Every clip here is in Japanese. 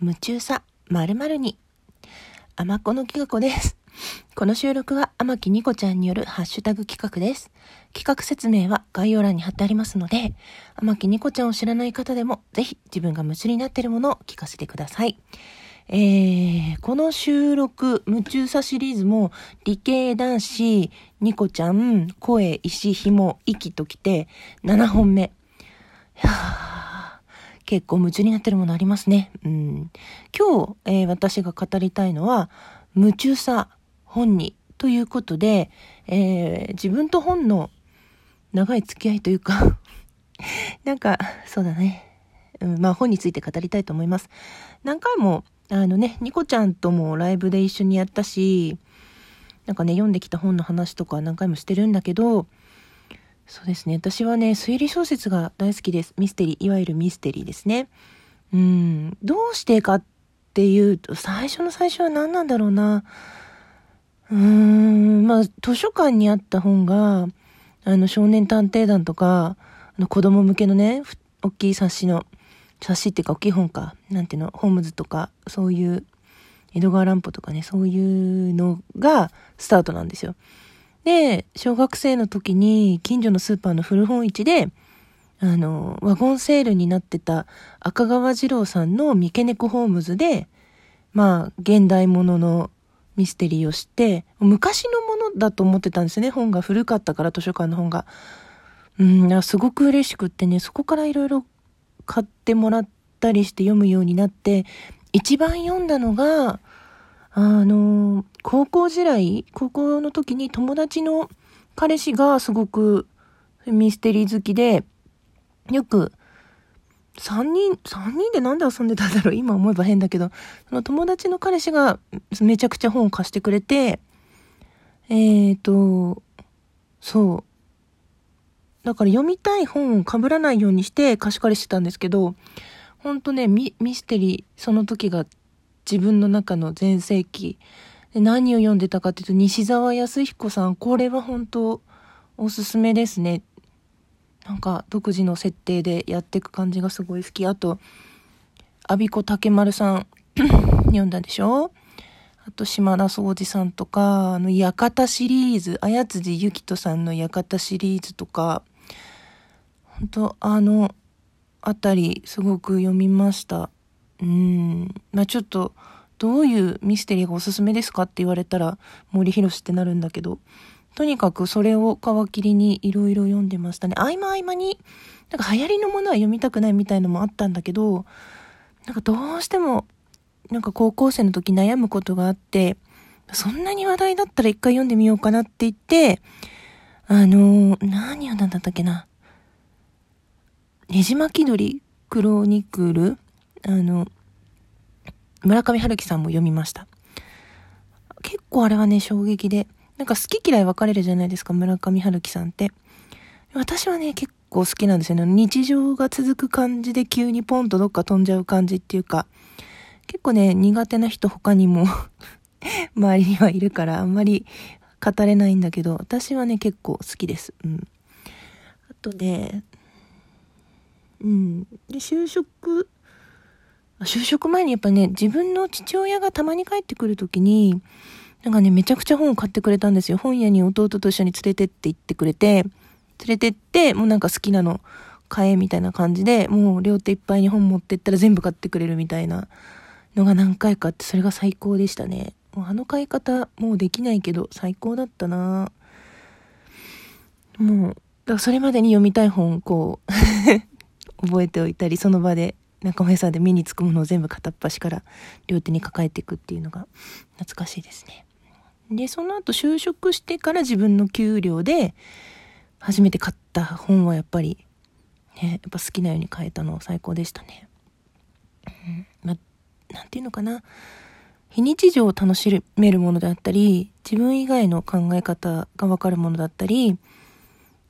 夢中さ〇〇に。あまこのきがこです。この収録は天木ニコちゃんによるハッシュタグ企画です。企画説明は概要欄に貼ってありますので、天木ニコちゃんを知らない方でもぜひ自分が夢中になっているものを聞かせてください。えー、この収録、夢中さシリーズも理系男子、ニコちゃん、声、石、紐、息ときて7本目。いやー結構夢中になってるものありますね。うん、今日、えー、私が語りたいのは、夢中さ本にということで、えー、自分と本の長い付き合いというか なんか、そうだね。うん、まあ本について語りたいと思います。何回も、あのね、ニコちゃんともライブで一緒にやったし、なんかね、読んできた本の話とか何回もしてるんだけど、そうですね。私はね、推理小説が大好きです。ミステリー、いわゆるミステリーですね。うん、どうしてかっていうと、最初の最初は何なんだろうな。うーん、まあ、図書館にあった本が、あの、少年探偵団とか、あの、子供向けのね、大きい冊子の、冊子っていうか大きい本か、なんていうの、ホームズとか、そういう、江戸川乱歩とかね、そういうのがスタートなんですよ。で、小学生の時に近所のスーパーの古本市で、あの、ワゴンセールになってた赤川次郎さんの三毛猫ホームズで、まあ、現代もののミステリーを知って、昔のものだと思ってたんですね。本が古かったから図書館の本が。うん、すごく嬉しくってね、そこからいろいろ買ってもらったりして読むようになって、一番読んだのが、あの、高校時代、高校の時に友達の彼氏がすごくミステリー好きで、よく3人、3人でなんで遊んでたんだろう今思えば変だけど、その友達の彼氏がめちゃくちゃ本を貸してくれて、えっ、ー、と、そう。だから読みたい本を被らないようにして貸し借りしてたんですけど、ほんとね、ミステリー、その時が自分の中の全盛期。何を読んでたかっていうと、西澤康彦さん、これは本当おすすめですね。なんか独自の設定でやっていく感じがすごい好き。あと、阿比子竹丸さん 読んだでしょ？あと、島田総司さんとか、あの、館シリーズ、綾辻ゆきとさんの館シリーズとか、本当あの、あたり、すごく読みました。うん、まあちょっと、どういうミステリーがおすすめですかって言われたら、森博ってなるんだけど、とにかくそれを皮切りにいろいろ読んでましたね。合間合間に、なんか流行りのものは読みたくないみたいのもあったんだけど、なんかどうしても、なんか高校生の時悩むことがあって、そんなに話題だったら一回読んでみようかなって言って、あのー、何読んだんだったっけな。ねじ巻き鳥クロニクルあの、村上春樹さんも読みました。結構あれはね、衝撃で、なんか好き嫌い分かれるじゃないですか、村上春樹さんって。私はね、結構好きなんですよね。日常が続く感じで急にポンとどっか飛んじゃう感じっていうか、結構ね、苦手な人他にも 周りにはいるからあんまり語れないんだけど、私はね、結構好きです。うん。あとね、うん。で、就職就職前にやっぱね、自分の父親がたまに帰ってくるときに、なんかね、めちゃくちゃ本を買ってくれたんですよ。本屋に弟と一緒に連れてって言ってくれて、連れてって、もうなんか好きなの買えみたいな感じで、もう両手いっぱいに本持ってったら全部買ってくれるみたいなのが何回かあって、それが最高でしたね。もうあの買い方、もうできないけど、最高だったなもう、だからそれまでに読みたい本、こう 覚えておいたり、その場で中村さんで目につくものを全部片っ端から両手に抱えていくっていうのが懐かしいですね。で、その後就職してから自分の給料で初めて買った本はやっぱり、ね、やっぱ好きなように買えたの最高でしたね。うん、ま、なんていうのかな。非日常を楽しめるものであったり、自分以外の考え方がわかるものだったり、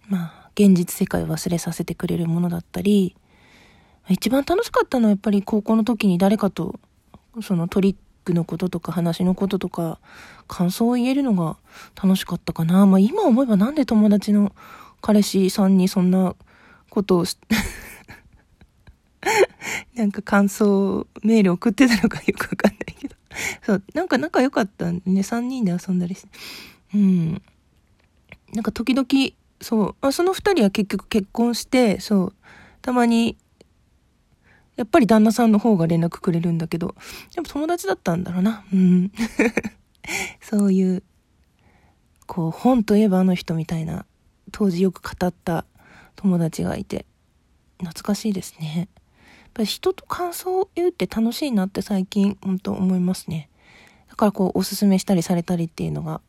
まあ、現実世界を忘れさせてくれるものだったり、一番楽しかったのはやっぱり高校の時に誰かと、そのトリックのこととか話のこととか、感想を言えるのが楽しかったかな。まあ今思えばなんで友達の彼氏さんにそんなことを なんか感想メール送ってたのかよくわかんないけど。そう、なんか仲良かったんでね、3人で遊んだりして。うん。なんか時々、そう、あその2人は結局結婚して、そう、たまに、やっぱり旦那さんの方が連絡くれるんだけど、やっぱ友達だったんだろうな。うん。そういう、こう、本といえばあの人みたいな、当時よく語った友達がいて、懐かしいですね。やっぱり人と感想を言うって楽しいなって最近、本当思いますね。だからこう、おすすめしたりされたりっていうのが、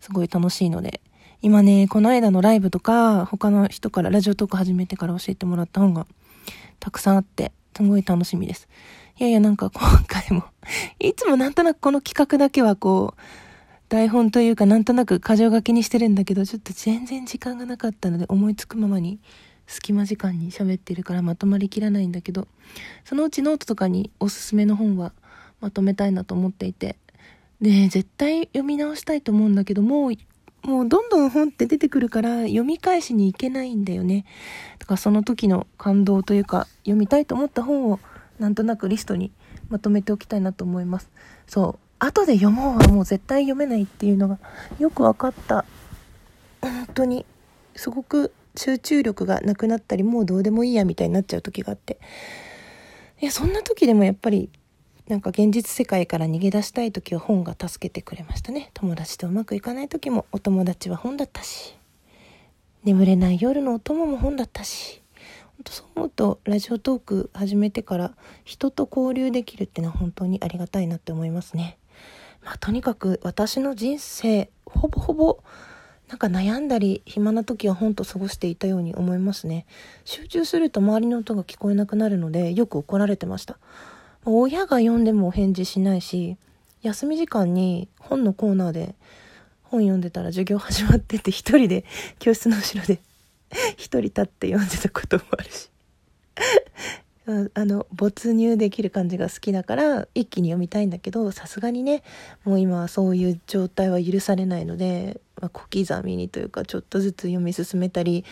すごい楽しいので、今ね、この間のライブとか、他の人からラジオトーク始めてから教えてもらった本がたくさんあって、すごい楽しみです。いやいや、なんか今回も いつもなんとなくこの企画だけはこう、台本というかなんとなく箇条書きにしてるんだけど、ちょっと全然時間がなかったので思いつくままに隙間時間に喋ってるからまとまりきらないんだけど、そのうちノートとかにおすすめの本はまとめたいなと思っていて、で、絶対読み直したいと思うんだけど、もうもうどんどん本って出てくるから読み返しに行けないんだよね。だからその時の感動というか読みたいと思った本をなんとなくリストにまとめておきたいなと思います。そう。後で読もうはもう絶対読めないっていうのがよく分かった。本当にすごく集中力がなくなったりもうどうでもいいやみたいになっちゃう時があって。いや、そんな時でもやっぱりなんか現実世界から逃げ出したい時は本が助けてくれましたね。友達とうまくいかない時もお友達は本だったし。眠れない夜のお供も本だったし。本当そう思うとラジオトーク始めてから人と交流できるってのは本当にありがたいなって思いますね。まあとにかく私の人生ほぼほぼなんか悩んだり暇な時は本と過ごしていたように思いますね。集中すると周りの音が聞こえなくなるのでよく怒られてました。親が読んでもお返事しないし休み時間に本のコーナーで本読んでたら授業始まってて一人で教室の後ろで一人立って読んでたこともあるし。あの没入できる感じが好きだから一気に読みたいんだけどさすがにねもう今はそういう状態は許されないので、まあ、小刻みにというかちょっとずつ読み進めたり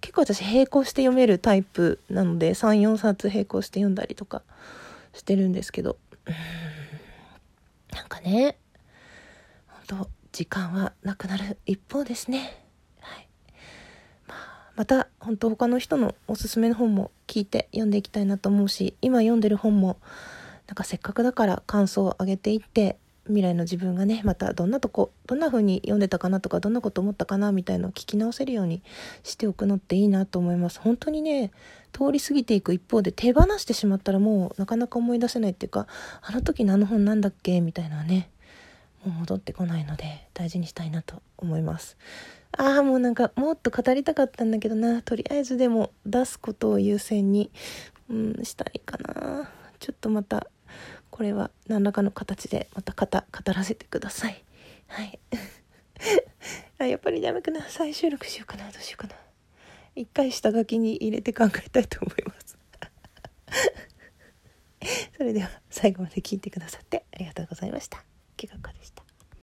結構私並行して読めるタイプなので34冊並行して読んだりとかしてるんですけどなんかね本当時間はなくなる一方ですね。はいまあ、また本当他の人のおすすめの本も聞いて読んでいきたいなと思うし今読んでる本もなんかせっかくだから感想を上げていって未来の自分がねまたどんなとこどんな風に読んでたかなとかどんなこと思ったかなみたいのを聞き直せるようにしておくのっていいなと思います。本当にね通り過ぎていく一方で手放してしまったらもうなかなか思い出せないっていうかあの時のあの本なんだっけ？みたいなねもう戻ってこないので大事にしたいなと思います。ああもうなんかもっと語りたかったんだけどな。とりあえずでも出すことを優先にうんしたいかな。ちょっとまたこれは何らかの形でまた語語らせてください。はい。あやっぱりダメかな再収録しようかな。どうしようかな。一回下書きに入れて考えたいと思います。それでは最後まで聞いてくださってありがとうございました。けがかでした。